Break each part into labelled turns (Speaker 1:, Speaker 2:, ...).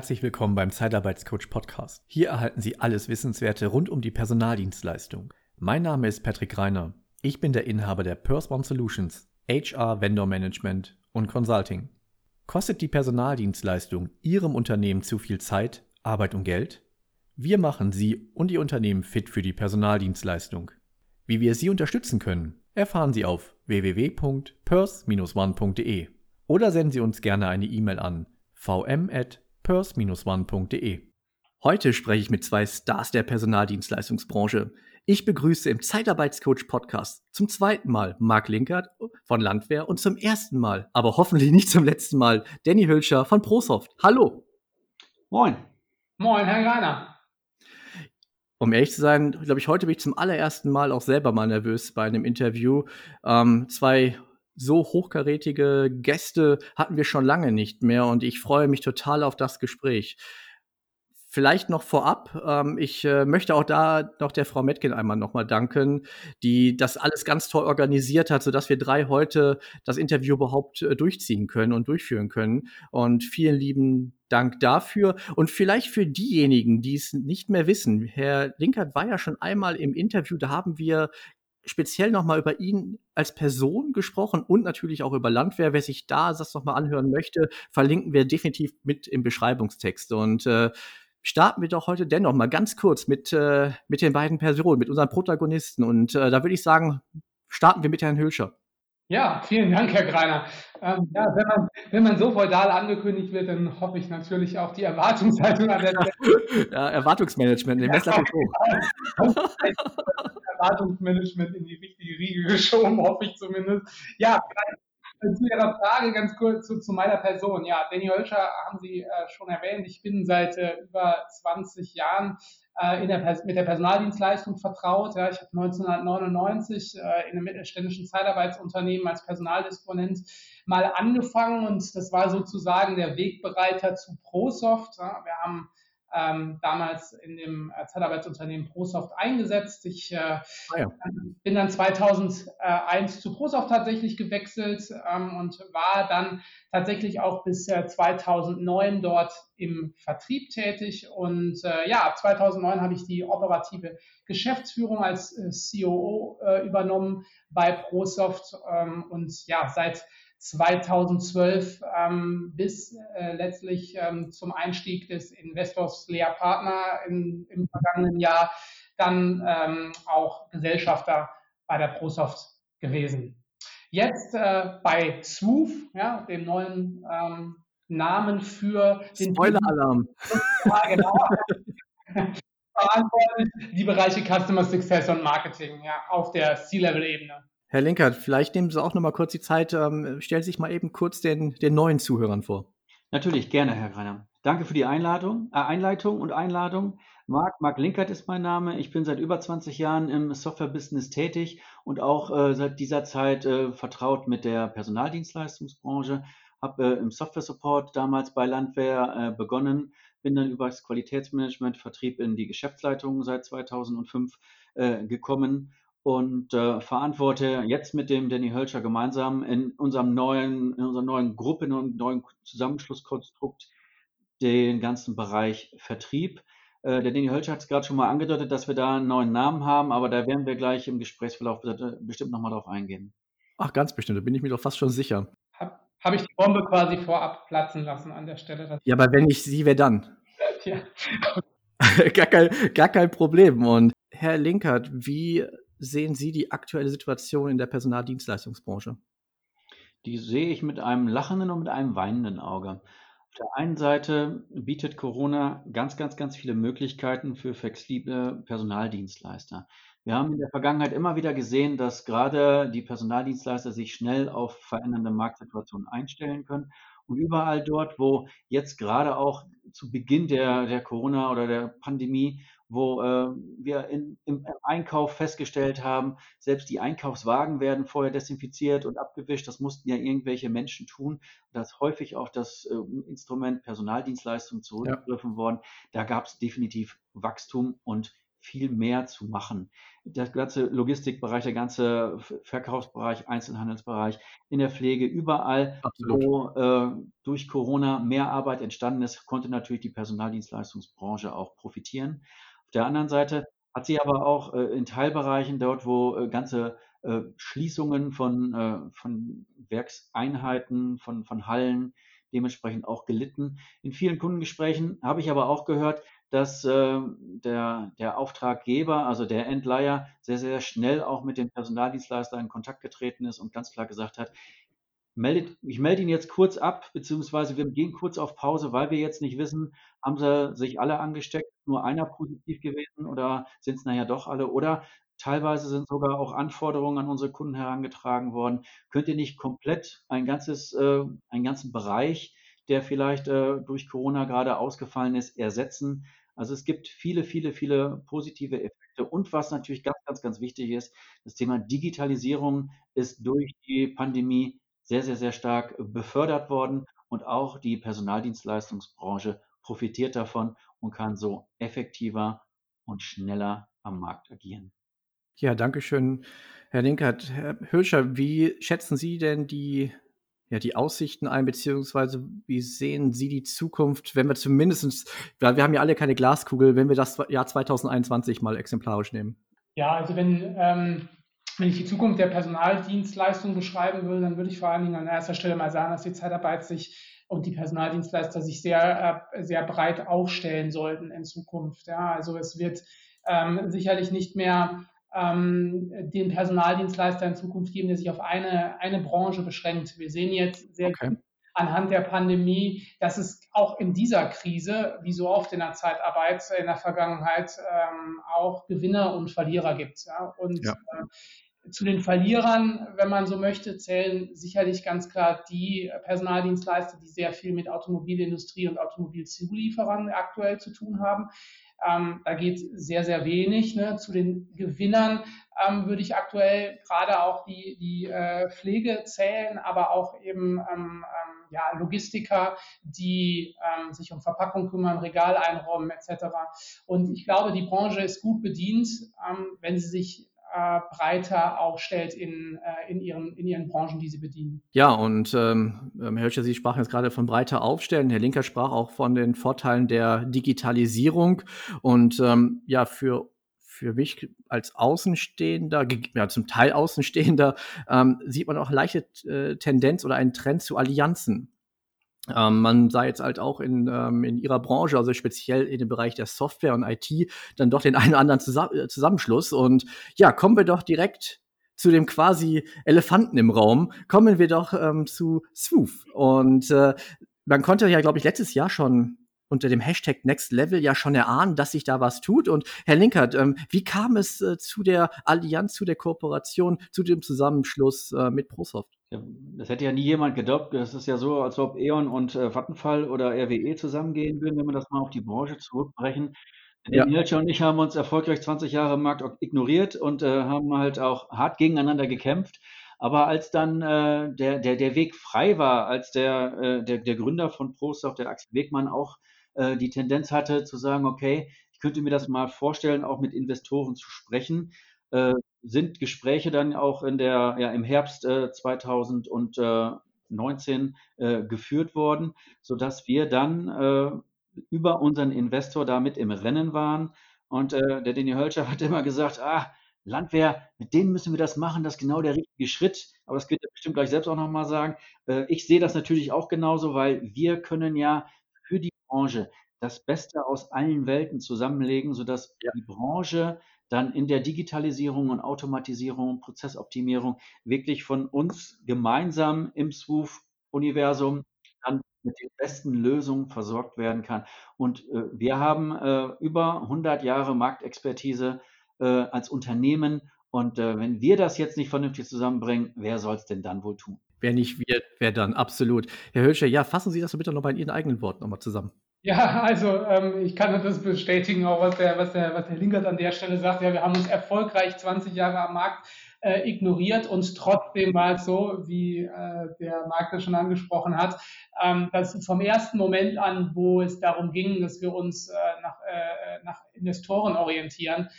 Speaker 1: Herzlich willkommen beim Zeitarbeitscoach Podcast. Hier erhalten Sie alles Wissenswerte rund um die Personaldienstleistung. Mein Name ist Patrick Reiner. Ich bin der Inhaber der Purse One Solutions, HR Vendor Management und Consulting. Kostet die Personaldienstleistung Ihrem Unternehmen zu viel Zeit, Arbeit und Geld? Wir machen Sie und Ihr Unternehmen fit für die Personaldienstleistung. Wie wir Sie unterstützen können, erfahren Sie auf www.purse-one.de oder senden Sie uns gerne eine E-Mail an vm@ purse-one.de. Heute spreche ich mit zwei Stars der Personaldienstleistungsbranche. Ich begrüße im Zeitarbeitscoach Podcast zum zweiten Mal Marc Linkert von Landwehr und zum ersten Mal, aber hoffentlich nicht zum letzten Mal, Danny Hülscher von ProSoft. Hallo.
Speaker 2: Moin. Moin, Herr Greiner.
Speaker 1: Um ehrlich zu sein, glaube ich, heute bin ich zum allerersten Mal auch selber mal nervös bei einem Interview. Ähm, zwei so hochkarätige Gäste hatten wir schon lange nicht mehr und ich freue mich total auf das Gespräch. Vielleicht noch vorab, ähm, ich äh, möchte auch da noch der Frau Metkin einmal nochmal danken, die das alles ganz toll organisiert hat, sodass wir drei heute das Interview überhaupt äh, durchziehen können und durchführen können. Und vielen lieben Dank dafür. Und vielleicht für diejenigen, die es nicht mehr wissen, Herr Linkert war ja schon einmal im Interview, da haben wir speziell nochmal über ihn als Person gesprochen und natürlich auch über Landwehr. Wer sich da das nochmal anhören möchte, verlinken wir definitiv mit im Beschreibungstext. Und äh, starten wir doch heute dennoch mal ganz kurz mit, äh, mit den beiden Personen, mit unseren Protagonisten. Und äh, da würde ich sagen, starten wir mit Herrn Hülscher.
Speaker 2: Ja, vielen Dank, Herr Greiner. Ähm, ja, wenn man, wenn man so feudal angekündigt wird, dann hoffe ich natürlich auch die Erwartungshaltung an der
Speaker 1: Stelle. Ja, Erwartungsmanagement, den Messlatte
Speaker 2: hoch. Erwartungsmanagement in die richtige Riege geschoben, hoffe ich zumindest. Ja, zu Ihrer Frage ganz kurz zu, zu meiner Person. Ja, Danny Hölscher haben Sie äh, schon erwähnt. Ich bin seit äh, über 20 Jahren äh, in der, mit der Personaldienstleistung vertraut. Ja, ich habe 1999 äh, in einem mittelständischen Zeitarbeitsunternehmen als Personaldisponent mal angefangen und das war sozusagen der Wegbereiter zu ProSoft. Ja, wir haben ähm, damals in dem äh, Zeitarbeitsunternehmen ProSoft eingesetzt. Ich äh, ah ja. bin dann 2001 zu ProSoft tatsächlich gewechselt ähm, und war dann tatsächlich auch bis äh, 2009 dort im Vertrieb tätig. Und äh, ja, ab 2009 habe ich die operative Geschäftsführung als äh, COO äh, übernommen bei ProSoft ähm, und ja, seit 2012 ähm, bis äh, letztlich ähm, zum Einstieg des Investors Lea Partner im, im vergangenen Jahr dann ähm, auch Gesellschafter bei der ProSoft gewesen. Jetzt äh, bei Swoof, ja, dem neuen ähm, Namen für
Speaker 1: den Spoiler-Alarm.
Speaker 2: Ja, genau. verantwortlich die Bereiche Customer Success und Marketing ja, auf der C-Level-Ebene.
Speaker 1: Herr Linkert, vielleicht nehmen Sie auch noch mal kurz die Zeit, ähm, stellen Sie sich mal eben kurz den, den neuen Zuhörern vor.
Speaker 3: Natürlich, gerne, Herr Greiner. Danke für die Einladung, äh, Einleitung und Einladung. Marc, Marc Linkert ist mein Name. Ich bin seit über 20 Jahren im Software-Business tätig und auch äh, seit dieser Zeit äh, vertraut mit der Personaldienstleistungsbranche. Habe äh, im Software-Support damals bei Landwehr äh, begonnen, bin dann über das Qualitätsmanagement, Vertrieb in die Geschäftsleitung seit 2005 äh, gekommen und äh, verantworte jetzt mit dem Danny Hölscher gemeinsam in unserem neuen, in unserer neuen Gruppe, in unserem neuen Zusammenschlusskonstrukt den ganzen Bereich Vertrieb. Äh, der Danny Hölscher hat es gerade schon mal angedeutet, dass wir da einen neuen Namen haben, aber da werden wir gleich im Gesprächsverlauf bestimmt nochmal drauf eingehen.
Speaker 1: Ach, ganz bestimmt, da bin ich mir doch fast schon sicher.
Speaker 2: Habe hab ich die Bombe quasi vorab platzen lassen an der Stelle.
Speaker 1: Ja, aber wenn ich sie, wer dann? Ja. gar, kein, gar kein Problem. Und Herr Linkert, wie sehen Sie die aktuelle Situation in der Personaldienstleistungsbranche?
Speaker 3: Die sehe ich mit einem lachenden und mit einem weinenden Auge. Auf der einen Seite bietet Corona ganz, ganz, ganz viele Möglichkeiten für flexible Personaldienstleister. Wir haben in der Vergangenheit immer wieder gesehen, dass gerade die Personaldienstleister sich schnell auf verändernde Marktsituationen einstellen können. Und überall dort, wo jetzt gerade auch zu Beginn der, der Corona oder der Pandemie wo äh, wir in, im Einkauf festgestellt haben, selbst die Einkaufswagen werden vorher desinfiziert und abgewischt. Das mussten ja irgendwelche Menschen tun. Da ist häufig auch das äh, Instrument Personaldienstleistung zurückgegriffen ja. worden. Da gab es definitiv Wachstum und viel mehr zu machen. Der ganze Logistikbereich, der ganze Verkaufsbereich, Einzelhandelsbereich, in der Pflege, überall, Absolut. wo äh, durch Corona mehr Arbeit entstanden ist, konnte natürlich die Personaldienstleistungsbranche auch profitieren. Auf der anderen Seite hat sie aber auch äh, in Teilbereichen dort, wo äh, ganze äh, Schließungen von, äh, von Werkseinheiten, von, von Hallen dementsprechend auch gelitten. In vielen Kundengesprächen habe ich aber auch gehört, dass äh, der, der Auftraggeber, also der Endleiher, sehr, sehr schnell auch mit dem Personaldienstleister in Kontakt getreten ist und ganz klar gesagt hat, meldet, ich melde ihn jetzt kurz ab, beziehungsweise wir gehen kurz auf Pause, weil wir jetzt nicht wissen, haben sie sich alle angesteckt, nur einer positiv gewesen oder sind es nachher doch alle? Oder teilweise sind sogar auch Anforderungen an unsere Kunden herangetragen worden. Könnt ihr nicht komplett ein ganzes, äh, einen ganzen Bereich, der vielleicht äh, durch Corona gerade ausgefallen ist, ersetzen? Also es gibt viele, viele, viele positive Effekte. Und was natürlich ganz, ganz, ganz wichtig ist, das Thema Digitalisierung ist durch die Pandemie sehr, sehr, sehr stark befördert worden. Und auch die Personaldienstleistungsbranche profitiert davon und kann so effektiver und schneller am Markt agieren.
Speaker 1: Ja, danke schön, Herr Linkert. Herr Hirscher, wie schätzen Sie denn die ja, die Aussichten ein, beziehungsweise wie sehen Sie die Zukunft, wenn wir zumindestens, weil wir haben ja alle keine Glaskugel, wenn wir das Jahr 2021 mal exemplarisch nehmen?
Speaker 2: Ja, also wenn, ähm, wenn ich die Zukunft der Personaldienstleistung beschreiben würde, dann würde ich vor allen Dingen an erster Stelle mal sagen, dass die Zeitarbeit sich und die Personaldienstleister sich sehr, äh, sehr breit aufstellen sollten in Zukunft. Ja, also es wird ähm, sicherlich nicht mehr ähm, den Personaldienstleister in Zukunft geben, der sich auf eine, eine Branche beschränkt. Wir sehen jetzt sehr okay. anhand der Pandemie, dass es auch in dieser Krise, wie so oft in der Zeitarbeit in der Vergangenheit, ähm, auch Gewinner und Verlierer gibt. Ja? Und ja. Äh, zu den Verlierern, wenn man so möchte, zählen sicherlich ganz klar die Personaldienstleister, die sehr viel mit Automobilindustrie und Automobilzulieferern aktuell zu tun haben. Ähm, da geht sehr, sehr wenig. Ne? Zu den Gewinnern ähm, würde ich aktuell gerade auch die, die äh, Pflege zählen, aber auch eben ähm, ähm ja, Logistiker, die ähm, sich um Verpackung kümmern, Regal einräumen etc. Und ich glaube, die Branche ist gut bedient, ähm, wenn sie sich äh, breiter aufstellt in, äh, in, ihren, in ihren Branchen, die sie bedienen.
Speaker 1: Ja, und ähm, Herr Höscher, Sie sprachen jetzt gerade von breiter aufstellen. Herr Linker sprach auch von den Vorteilen der Digitalisierung. Und ähm, ja, für für mich als Außenstehender, ja, zum Teil Außenstehender, ähm, sieht man auch leichte äh, Tendenz oder einen Trend zu Allianzen. Ähm, man sah jetzt halt auch in, ähm, in ihrer Branche, also speziell in dem Bereich der Software und IT, dann doch den einen oder anderen Zusa äh, Zusammenschluss. Und ja, kommen wir doch direkt zu dem quasi Elefanten im Raum. Kommen wir doch ähm, zu Swoof. Und äh, man konnte ja, glaube ich, letztes Jahr schon unter dem Hashtag Next Level ja schon erahnen, dass sich da was tut. Und Herr Linkert, ähm, wie kam es äh, zu der Allianz, zu der Kooperation, zu dem Zusammenschluss äh, mit ProSoft?
Speaker 3: Das hätte ja nie jemand gedacht. Das ist ja so, als ob E.ON und äh, Vattenfall oder RWE zusammengehen würden, wenn wir das mal auf die Branche zurückbrechen. Ja. Nilscher und ich haben uns erfolgreich 20 Jahre im Markt ignoriert und äh, haben halt auch hart gegeneinander gekämpft. Aber als dann äh, der, der, der Weg frei war, als der, äh, der, der Gründer von ProSoft, der Axel Wegmann, auch äh, die Tendenz hatte zu sagen, okay, ich könnte mir das mal vorstellen, auch mit Investoren zu sprechen, äh, sind Gespräche dann auch in der, ja, im Herbst äh, 2019 äh, geführt worden, sodass wir dann äh, über unseren Investor damit im Rennen waren. Und äh, der Danny Hölscher hat immer gesagt, ah, Landwehr, mit denen müssen wir das machen, das ist genau der richtige Schritt. Aber das wird er bestimmt gleich selbst auch nochmal sagen. Äh, ich sehe das natürlich auch genauso, weil wir können ja für die Branche das Beste aus allen Welten zusammenlegen, sodass ja. die Branche dann in der Digitalisierung und Automatisierung und Prozessoptimierung wirklich von uns gemeinsam im SWOOF-Universum dann mit den besten Lösungen versorgt werden kann. Und äh, wir haben äh, über 100 Jahre Marktexpertise äh, als Unternehmen. Und äh, wenn wir das jetzt nicht vernünftig zusammenbringen, wer soll es denn dann wohl tun?
Speaker 1: Wer nicht wir, wer dann? Absolut. Herr Hölscher, ja, fassen Sie das bitte noch bei Ihren eigenen Worten nochmal zusammen.
Speaker 2: Ja, also ähm, ich kann das bestätigen, auch was der, was, der, was der Linkert an der Stelle sagt. Ja, wir haben uns erfolgreich 20 Jahre am Markt äh, ignoriert und trotzdem war es so, wie äh, der Markt das schon angesprochen hat, ähm, dass vom ersten Moment an, wo es darum ging, dass wir uns äh, nach, äh, nach Investoren orientieren,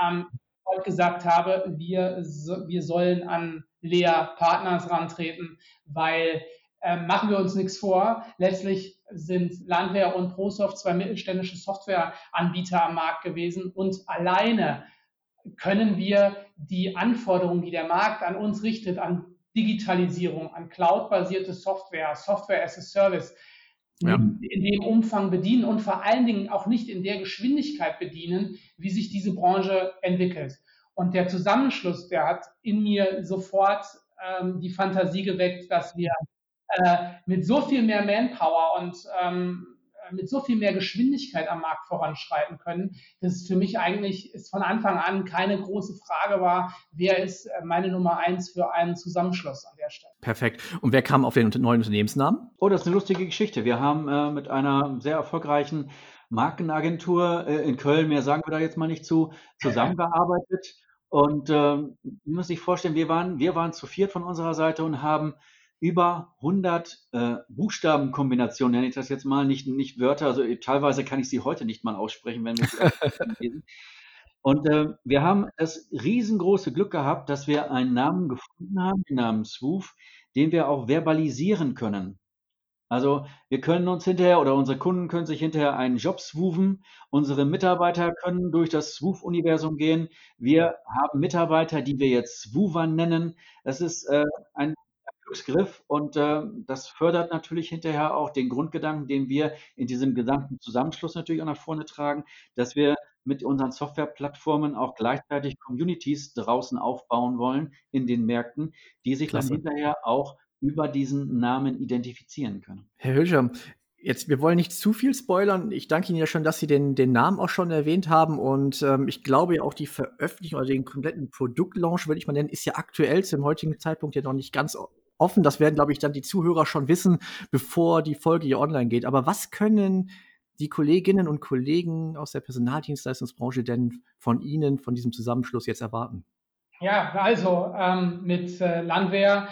Speaker 2: ähm, heute gesagt habe, wir, wir sollen an Lea Partners rantreten, weil äh, machen wir uns nichts vor. Letztlich sind Landwehr und ProSoft zwei mittelständische Softwareanbieter am Markt gewesen und alleine können wir die Anforderungen, die der Markt an uns richtet, an Digitalisierung, an cloud-basierte Software, Software as a Service, ja. in dem Umfang bedienen und vor allen Dingen auch nicht in der Geschwindigkeit bedienen, wie sich diese Branche entwickelt. Und der Zusammenschluss, der hat in mir sofort ähm, die Fantasie geweckt, dass wir äh, mit so viel mehr Manpower und ähm, mit so viel mehr Geschwindigkeit am Markt voranschreiten können, dass es für mich eigentlich ist von Anfang an keine große Frage war, wer ist äh, meine Nummer eins für einen Zusammenschluss an der Stelle.
Speaker 1: Perfekt. Und wer kam auf den neuen Unternehmensnamen?
Speaker 3: Oh, das ist eine lustige Geschichte. Wir haben äh, mit einer sehr erfolgreichen Markenagentur äh, in Köln, mehr sagen wir da jetzt mal nicht zu, zusammengearbeitet. Und ähm, man muss sich vorstellen, wir waren, wir waren zu viert von unserer Seite und haben über 100 äh, Buchstabenkombinationen, nenne ich das jetzt mal, nicht, nicht Wörter, also teilweise kann ich sie heute nicht mal aussprechen, wenn wir sie lesen. Und äh, wir haben das riesengroße Glück gehabt, dass wir einen Namen gefunden haben, den Namen Swoof, den wir auch verbalisieren können. Also wir können uns hinterher oder unsere Kunden können sich hinterher einen Job swoofen. Unsere Mitarbeiter können durch das Swoof-Universum gehen. Wir haben Mitarbeiter, die wir jetzt Swoofer nennen. Das ist äh, ein Glücksgriff und äh, das fördert natürlich hinterher auch den Grundgedanken, den wir in diesem gesamten Zusammenschluss natürlich auch nach vorne tragen, dass wir mit unseren Softwareplattformen auch gleichzeitig Communities draußen aufbauen wollen in den Märkten, die sich Klasse. dann hinterher auch über diesen Namen identifizieren können.
Speaker 1: Herr Hülscher, Jetzt, wir wollen nicht zu viel spoilern. Ich danke Ihnen ja schon, dass Sie den, den Namen auch schon erwähnt haben. Und ähm, ich glaube ja auch die Veröffentlichung oder den kompletten Produktlaunch, würde ich mal nennen, ist ja aktuell zum heutigen Zeitpunkt ja noch nicht ganz offen. Das werden, glaube ich, dann die Zuhörer schon wissen, bevor die Folge hier online geht. Aber was können die Kolleginnen und Kollegen aus der Personaldienstleistungsbranche denn von Ihnen, von diesem Zusammenschluss jetzt erwarten?
Speaker 2: Ja, also ähm, mit äh, Landwehr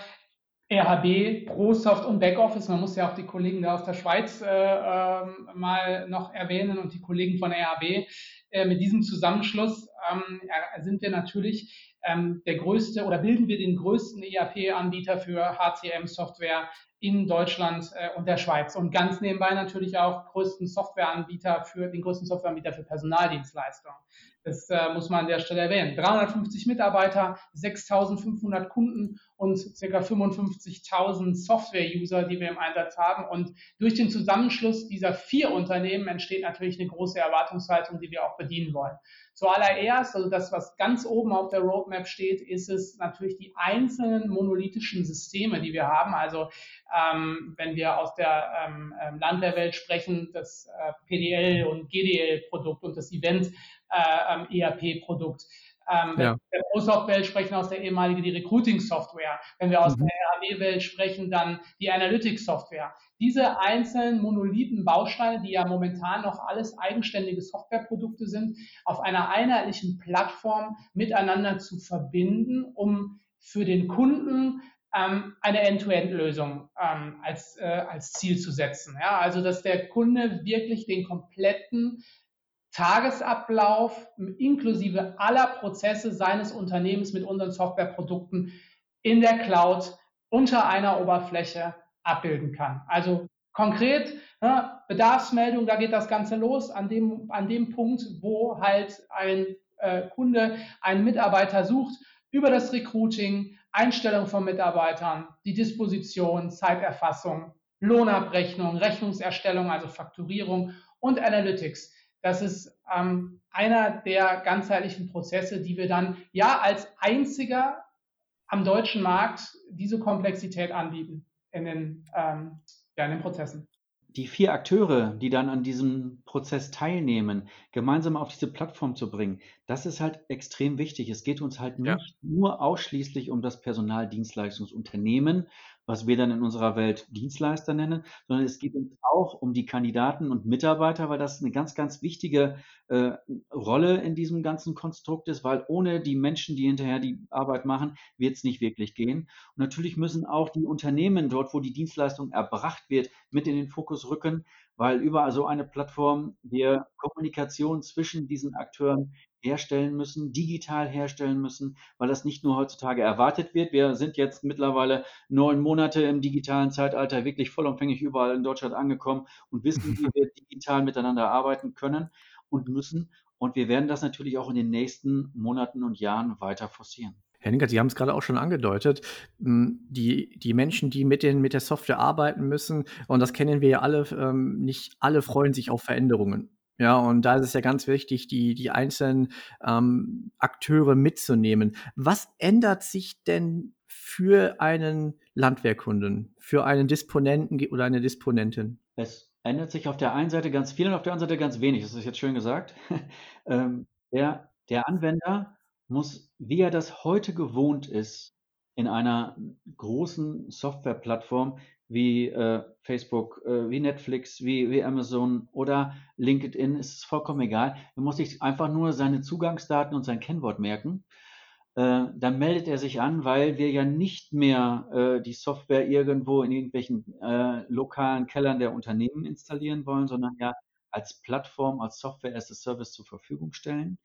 Speaker 2: RHB, ProSoft und Backoffice. Man muss ja auch die Kollegen da aus der Schweiz äh, äh, mal noch erwähnen und die Kollegen von RHB. Äh, mit diesem Zusammenschluss ähm, sind wir natürlich ähm, der größte oder bilden wir den größten ERP-Anbieter für HCM-Software in Deutschland äh, und der Schweiz und ganz nebenbei natürlich auch größten Softwareanbieter für den größten Softwareanbieter für Personaldienstleistungen. Das äh, muss man an der Stelle erwähnen. 350 Mitarbeiter, 6.500 Kunden und ca. 55.000 Software-User, die wir im Einsatz haben. Und durch den Zusammenschluss dieser vier Unternehmen entsteht natürlich eine große Erwartungshaltung, die wir auch bedienen wollen. Zuallererst, also das, was ganz oben auf der Roadmap steht, ist es natürlich die einzelnen monolithischen Systeme, die wir haben. Also ähm, wenn wir aus der ähm, ähm Landwehrwelt sprechen, das äh, PDL und GDL-Produkt und das Event äh, ähm, ERP-Produkt. Ähm, wenn ja. wir der ProSoft-Welt sprechen, aus der ehemaligen die Recruiting-Software. Wenn wir aus mhm. der RAW-Welt sprechen, dann die Analytics-Software. Diese einzelnen monolithen Bausteine, die ja momentan noch alles eigenständige Softwareprodukte sind, auf einer einheitlichen Plattform miteinander zu verbinden, um für den Kunden ähm, eine End-to-End-Lösung ähm, als, äh, als Ziel zu setzen. Ja, also dass der Kunde wirklich den kompletten Tagesablauf inklusive aller Prozesse seines Unternehmens mit unseren Softwareprodukten in der Cloud unter einer Oberfläche abbilden kann. Also konkret, ne, Bedarfsmeldung, da geht das Ganze los an dem, an dem Punkt, wo halt ein äh, Kunde einen Mitarbeiter sucht, über das Recruiting, Einstellung von Mitarbeitern, die Disposition, Zeiterfassung, Lohnabrechnung, Rechnungserstellung, also Fakturierung und Analytics. Das ist ähm, einer der ganzheitlichen Prozesse, die wir dann ja als einziger am deutschen Markt diese Komplexität anbieten in den, ähm, ja, in den Prozessen.
Speaker 3: Die vier Akteure, die dann an diesem Prozess teilnehmen, gemeinsam auf diese Plattform zu bringen, das ist halt extrem wichtig. Es geht uns halt ja. nicht nur ausschließlich um das Personaldienstleistungsunternehmen, was wir dann in unserer Welt Dienstleister nennen, sondern es geht uns auch um die Kandidaten und Mitarbeiter, weil das eine ganz, ganz wichtige äh, Rolle in diesem ganzen Konstrukt ist, weil ohne die Menschen, die hinterher die Arbeit machen, wird es nicht wirklich gehen. Und natürlich müssen auch die Unternehmen dort, wo die Dienstleistung erbracht wird, mit in den Fokus rücken, weil über so eine Plattform wir Kommunikation zwischen diesen Akteuren herstellen müssen, digital herstellen müssen, weil das nicht nur heutzutage erwartet wird. Wir sind jetzt mittlerweile neun Monate im digitalen Zeitalter wirklich vollumfänglich überall in Deutschland angekommen und wissen, wie wir digital miteinander arbeiten können und müssen. Und wir werden das natürlich auch in den nächsten Monaten und Jahren weiter forcieren.
Speaker 1: Herr Ninkert, Sie haben es gerade auch schon angedeutet, hm, die, die Menschen, die mit, den, mit der Software arbeiten müssen, und das kennen wir ja alle, ähm, nicht alle freuen sich auf Veränderungen. Ja, und da ist es ja ganz wichtig, die, die einzelnen ähm, Akteure mitzunehmen. Was ändert sich denn für einen Landwehrkunden, für einen Disponenten oder eine Disponentin?
Speaker 3: Es ändert sich auf der einen Seite ganz viel und auf der anderen Seite ganz wenig. Das ist jetzt schön gesagt. ähm, der, der Anwender muss, wie er das heute gewohnt ist, in einer großen Softwareplattform wie äh, Facebook, äh, wie Netflix, wie, wie Amazon oder LinkedIn, ist es vollkommen egal. Er muss sich einfach nur seine Zugangsdaten und sein Kennwort merken. Äh, dann meldet er sich an, weil wir ja nicht mehr äh, die Software irgendwo in irgendwelchen äh, lokalen Kellern der Unternehmen installieren wollen, sondern ja als Plattform, als Software as a Service zur Verfügung stellen.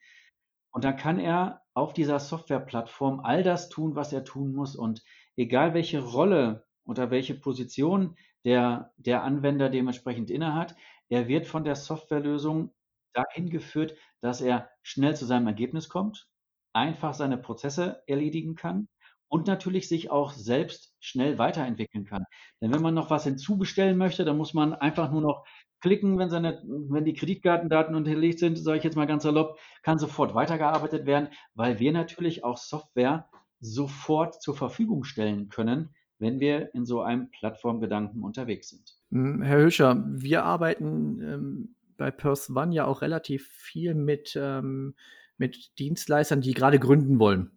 Speaker 3: Und dann kann er auf dieser Softwareplattform all das tun, was er tun muss. Und egal welche Rolle oder welche Position der, der Anwender dementsprechend innehat, er wird von der Softwarelösung dahin geführt, dass er schnell zu seinem Ergebnis kommt, einfach seine Prozesse erledigen kann und natürlich sich auch selbst schnell weiterentwickeln kann. Denn wenn man noch was hinzubestellen möchte, dann muss man einfach nur noch klicken, wenn, seine, wenn die Kreditkartendaten unterlegt sind, sage ich jetzt mal ganz salopp, kann sofort weitergearbeitet werden, weil wir natürlich auch Software sofort zur Verfügung stellen können, wenn wir in so einem Plattformgedanken unterwegs sind.
Speaker 1: Hm, Herr Hüscher, wir arbeiten ähm, bei Purse One ja auch relativ viel mit, ähm, mit Dienstleistern, die gerade gründen wollen.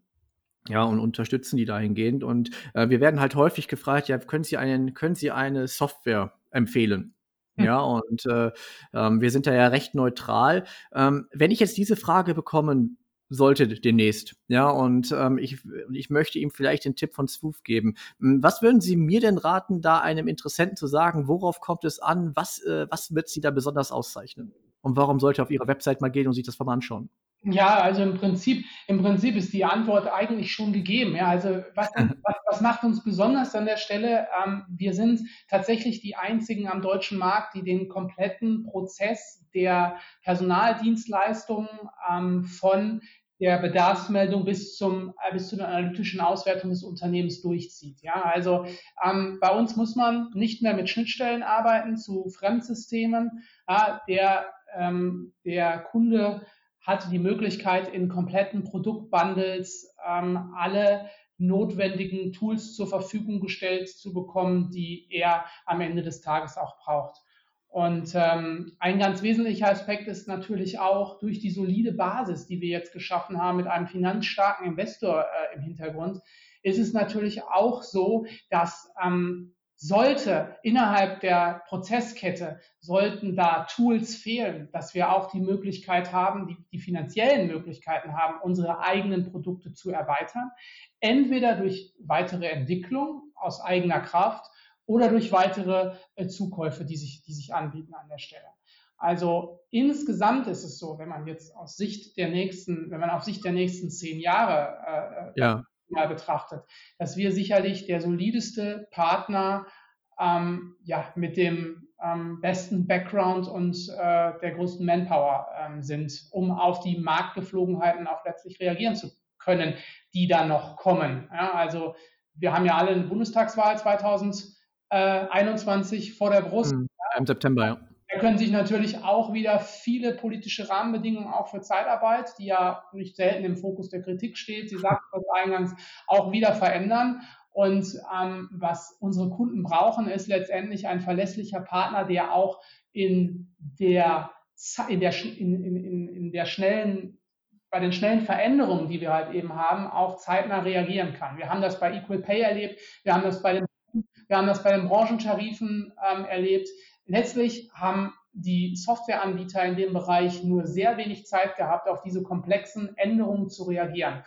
Speaker 1: Ja, und unterstützen die dahingehend. Und äh, wir werden halt häufig gefragt, ja, können Sie, einen, können Sie eine Software empfehlen? Hm. Ja, und äh, ähm, wir sind da ja recht neutral. Ähm, wenn ich jetzt diese Frage bekommen sollte demnächst, ja, und ähm, ich, ich möchte ihm vielleicht den Tipp von Swoof geben. Hm, was würden Sie mir denn raten, da einem Interessenten zu sagen, worauf kommt es an, was, äh, was wird Sie da besonders auszeichnen? Und warum sollte er auf Ihre Website mal gehen und sich das mal anschauen?
Speaker 2: Ja, also im Prinzip, im Prinzip ist die Antwort eigentlich schon gegeben. Ja, also was, was, was macht uns besonders an der Stelle? Ähm, wir sind tatsächlich die einzigen am deutschen Markt, die den kompletten Prozess der Personaldienstleistungen ähm, von der Bedarfsmeldung bis zum äh, bis zu der analytischen Auswertung des Unternehmens durchzieht. Ja, also ähm, bei uns muss man nicht mehr mit Schnittstellen arbeiten zu Fremdsystemen. Ja, der ähm, der Kunde hatte die Möglichkeit, in kompletten Produktbundles ähm, alle notwendigen Tools zur Verfügung gestellt zu bekommen, die er am Ende des Tages auch braucht. Und ähm, ein ganz wesentlicher Aspekt ist natürlich auch durch die solide Basis, die wir jetzt geschaffen haben mit einem finanzstarken Investor äh, im Hintergrund, ist es natürlich auch so, dass ähm, sollte innerhalb der Prozesskette, sollten da Tools fehlen, dass wir auch die Möglichkeit haben, die, die finanziellen Möglichkeiten haben, unsere eigenen Produkte zu erweitern, entweder durch weitere Entwicklung aus eigener Kraft oder durch weitere äh, Zukäufe, die sich, die sich anbieten an der Stelle. Also insgesamt ist es so, wenn man jetzt aus Sicht der nächsten, wenn man auf Sicht der nächsten zehn Jahre äh, äh ja mal betrachtet, dass wir sicherlich der solideste Partner ähm, ja, mit dem ähm, besten Background und äh, der größten Manpower ähm, sind, um auf die Marktgeflogenheiten auch letztlich reagieren zu können, die da noch kommen. Ja, also wir haben ja alle eine Bundestagswahl 2021 vor der Brust.
Speaker 1: Mhm, Im September, ja.
Speaker 2: Können sich natürlich auch wieder viele politische Rahmenbedingungen auch für Zeitarbeit, die ja nicht selten im Fokus der Kritik steht, Sie sagten das eingangs, auch wieder verändern. Und ähm, was unsere Kunden brauchen, ist letztendlich ein verlässlicher Partner, der auch in der, in der, in, in, in der schnellen bei den schnellen Veränderungen, die wir halt eben haben, auch zeitnah reagieren kann. Wir haben das bei Equal Pay erlebt, wir haben das bei den Wir haben das bei den Branchentarifen ähm, erlebt. Letztlich haben die Softwareanbieter in dem Bereich nur sehr wenig Zeit gehabt, auf diese komplexen Änderungen zu reagieren.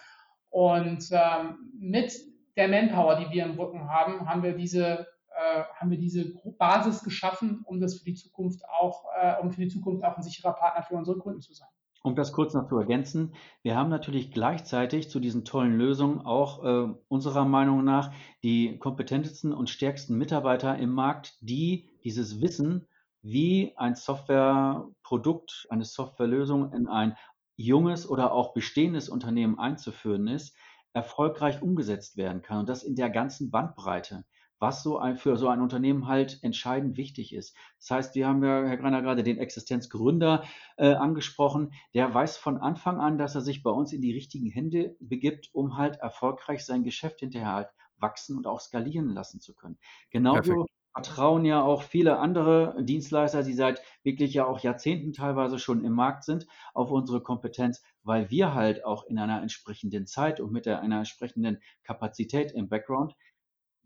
Speaker 2: Und ähm, mit der Manpower, die wir im Rücken haben, haben wir diese äh, haben wir diese Basis geschaffen, um das für die Zukunft auch, äh, um für die Zukunft auch ein sicherer Partner für unsere Kunden zu sein.
Speaker 3: Um das kurz noch zu ergänzen, wir haben natürlich gleichzeitig zu diesen tollen Lösungen auch äh, unserer Meinung nach die kompetentesten und stärksten Mitarbeiter im Markt, die dieses Wissen, wie ein Softwareprodukt, eine Softwarelösung in ein junges oder auch bestehendes Unternehmen einzuführen ist, erfolgreich umgesetzt werden kann und das in der ganzen Bandbreite was so ein, für so ein Unternehmen halt entscheidend wichtig ist. Das heißt, wir haben ja, Herr Greiner, gerade den Existenzgründer äh, angesprochen. Der weiß von Anfang an, dass er sich bei uns in die richtigen Hände begibt, um halt erfolgreich sein Geschäft hinterher halt wachsen und auch skalieren lassen zu können. Genauso vertrauen ja auch viele andere Dienstleister, die seit wirklich ja auch Jahrzehnten teilweise schon im Markt sind, auf unsere Kompetenz, weil wir halt auch in einer entsprechenden Zeit und mit einer entsprechenden Kapazität im Background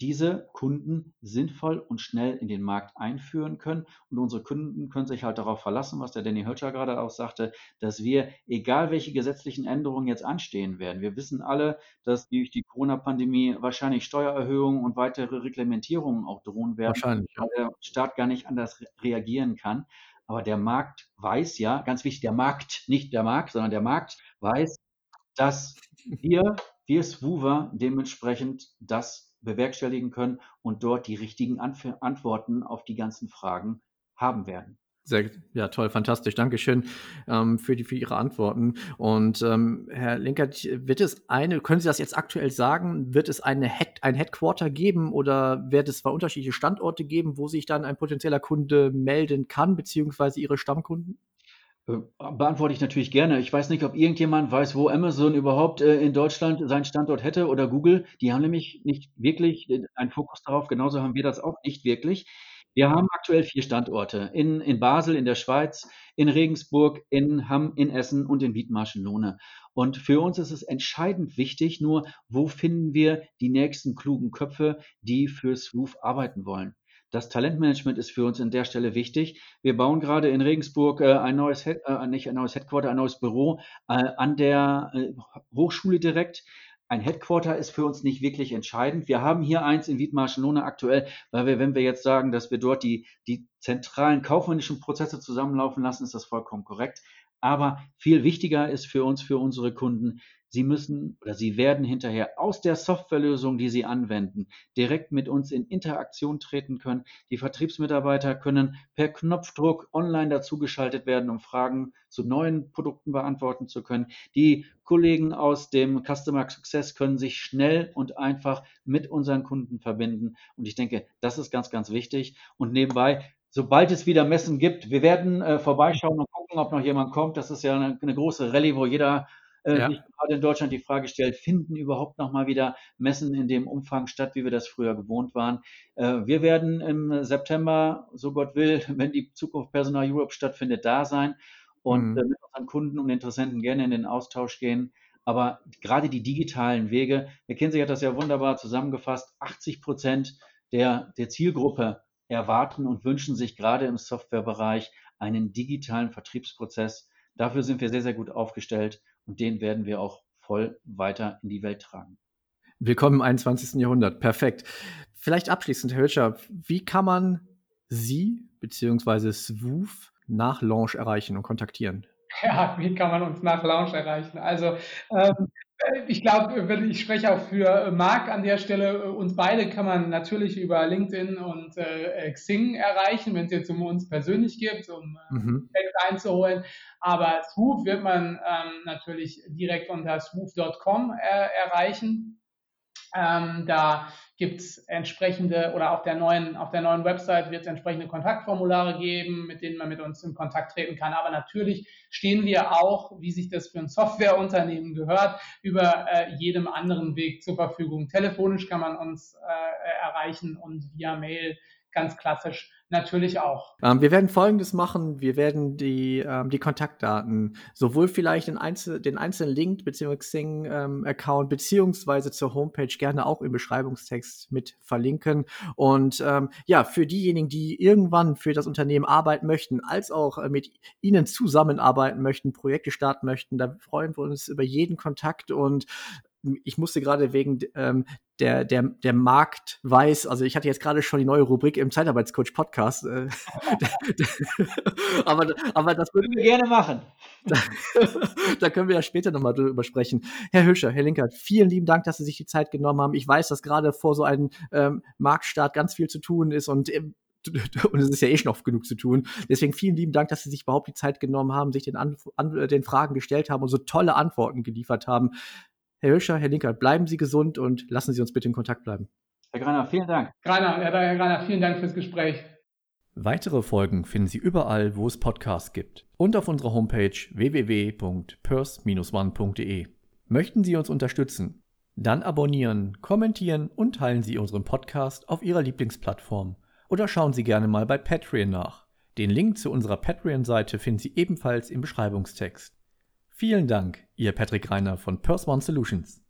Speaker 3: diese Kunden sinnvoll und schnell in den Markt einführen können. Und unsere Kunden können sich halt darauf verlassen, was der Danny Hötscher gerade auch sagte, dass wir, egal welche gesetzlichen Änderungen jetzt anstehen werden, wir wissen alle, dass durch die Corona-Pandemie wahrscheinlich Steuererhöhungen und weitere Reglementierungen auch drohen werden,
Speaker 1: wahrscheinlich,
Speaker 3: weil der Staat gar nicht anders reagieren kann. Aber der Markt weiß ja, ganz wichtig, der Markt, nicht der Markt, sondern der Markt weiß, dass wir, wir Swoover dementsprechend das bewerkstelligen können und dort die richtigen Anf Antworten auf die ganzen Fragen haben werden.
Speaker 1: Sehr, ja, toll, fantastisch. Dankeschön ähm, für, die, für Ihre Antworten. Und ähm, Herr Linkert, wird es eine, können Sie das jetzt aktuell sagen, wird es eine Head, ein Headquarter geben oder wird es zwei unterschiedliche Standorte geben, wo sich dann ein potenzieller Kunde melden kann, beziehungsweise Ihre Stammkunden?
Speaker 3: Äh, beantworte ich natürlich gerne. Ich weiß nicht, ob irgendjemand weiß, wo Amazon überhaupt äh, in Deutschland seinen Standort hätte oder Google. Die haben nämlich nicht wirklich äh, einen Fokus darauf. Genauso haben wir das auch nicht wirklich. Wir haben aktuell vier Standorte in, in Basel, in der Schweiz, in Regensburg, in Hamm, in Essen und in Wiedmarschen-Lohne. Und für uns ist es entscheidend wichtig, nur wo finden wir die nächsten klugen Köpfe, die für Swoof arbeiten wollen. Das Talentmanagement ist für uns an der Stelle wichtig. Wir bauen gerade in Regensburg äh, ein neues, Head, äh, nicht ein neues Headquarter, ein neues Büro äh, an der äh, Hochschule direkt. Ein Headquarter ist für uns nicht wirklich entscheidend. Wir haben hier eins in Wiedmarschen-Lohne aktuell, weil wir, wenn wir jetzt sagen, dass wir dort die, die zentralen kaufmännischen Prozesse zusammenlaufen lassen, ist das vollkommen korrekt. Aber viel wichtiger ist für uns, für unsere Kunden, Sie müssen oder Sie werden hinterher aus der Softwarelösung, die Sie anwenden, direkt mit uns in Interaktion treten können. Die Vertriebsmitarbeiter können per Knopfdruck online dazugeschaltet werden, um Fragen zu neuen Produkten beantworten zu können. Die Kollegen aus dem Customer Success können sich schnell und einfach mit unseren Kunden verbinden. Und ich denke, das ist ganz, ganz wichtig. Und nebenbei, sobald es wieder Messen gibt, wir werden äh, vorbeischauen und gucken, ob noch jemand kommt. Das ist ja eine, eine große Rallye, wo jeder äh, ja. gerade in Deutschland die Frage stellt, finden überhaupt noch mal wieder Messen in dem Umfang statt, wie wir das früher gewohnt waren. Äh, wir werden im September, so Gott will, wenn die Zukunft Personal Europe stattfindet, da sein und mhm. äh, mit unseren Kunden und Interessenten gerne in den Austausch gehen. Aber gerade die digitalen Wege, McKinsey hat das ja wunderbar zusammengefasst, 80 Prozent der, der Zielgruppe erwarten und wünschen sich gerade im Softwarebereich einen digitalen Vertriebsprozess. Dafür sind wir sehr, sehr gut aufgestellt und den werden wir auch voll weiter in die Welt tragen.
Speaker 1: Willkommen im 21. Jahrhundert. Perfekt. Vielleicht abschließend, Herr Hölscher, wie kann man Sie bzw. Swoof nach Launch erreichen und kontaktieren?
Speaker 2: Ja, wie kann man uns nach Launch erreichen? Also ähm, ich glaube, ich spreche auch für Marc an der Stelle. Uns beide kann man natürlich über LinkedIn und äh, Xing erreichen, wenn es jetzt um uns persönlich geht, um äh, mhm. einzuholen. Aber Swoof wird man ähm, natürlich direkt unter swoof.com äh, erreichen. Ähm, da gibt es entsprechende oder auf der neuen, auf der neuen Website wird es entsprechende Kontaktformulare geben, mit denen man mit uns in Kontakt treten kann. Aber natürlich stehen wir auch, wie sich das für ein Softwareunternehmen gehört, über äh, jedem anderen Weg zur Verfügung. Telefonisch kann man uns äh, erreichen und via Mail ganz klassisch natürlich auch.
Speaker 1: Ähm, wir werden Folgendes machen. Wir werden die, ähm, die Kontaktdaten sowohl vielleicht den, Einzel den einzelnen Link bzw. Xing-Account ähm, beziehungsweise zur Homepage gerne auch im Beschreibungstext mit verlinken. Und ähm, ja, für diejenigen, die irgendwann für das Unternehmen arbeiten möchten, als auch äh, mit Ihnen zusammenarbeiten möchten, Projekte starten möchten, da freuen wir uns über jeden Kontakt und ich musste gerade wegen ähm, der, der, der Markt weiß, also ich hatte jetzt gerade schon die neue Rubrik im Zeitarbeitscoach Podcast. Äh, aber, aber das würden wir gerne machen. Da, da, können wir ja später nochmal drüber sprechen. Herr Hüscher, Herr Linkert, vielen lieben Dank, dass Sie sich die Zeit genommen haben. Ich weiß, dass gerade vor so einem ähm, Marktstart ganz viel zu tun ist und ähm, und es ist ja eh schon oft genug zu tun. Deswegen vielen lieben Dank, dass Sie sich überhaupt die Zeit genommen haben, sich den, an, an, den Fragen gestellt haben und so tolle Antworten geliefert haben. Herr Hirscher, Herr Linkert, bleiben Sie gesund und lassen Sie uns bitte in Kontakt bleiben.
Speaker 3: Herr Greiner, vielen Dank.
Speaker 2: Greiner, Herr Greiner, vielen Dank fürs Gespräch.
Speaker 1: Weitere Folgen finden Sie überall, wo es Podcasts gibt und auf unserer Homepage www.purse-one.de. Möchten Sie uns unterstützen? Dann abonnieren, kommentieren und teilen Sie unseren Podcast auf Ihrer Lieblingsplattform oder schauen Sie gerne mal bei Patreon nach. Den Link zu unserer Patreon-Seite finden Sie ebenfalls im Beschreibungstext. Vielen Dank, Ihr Patrick Reiner von Purse One Solutions.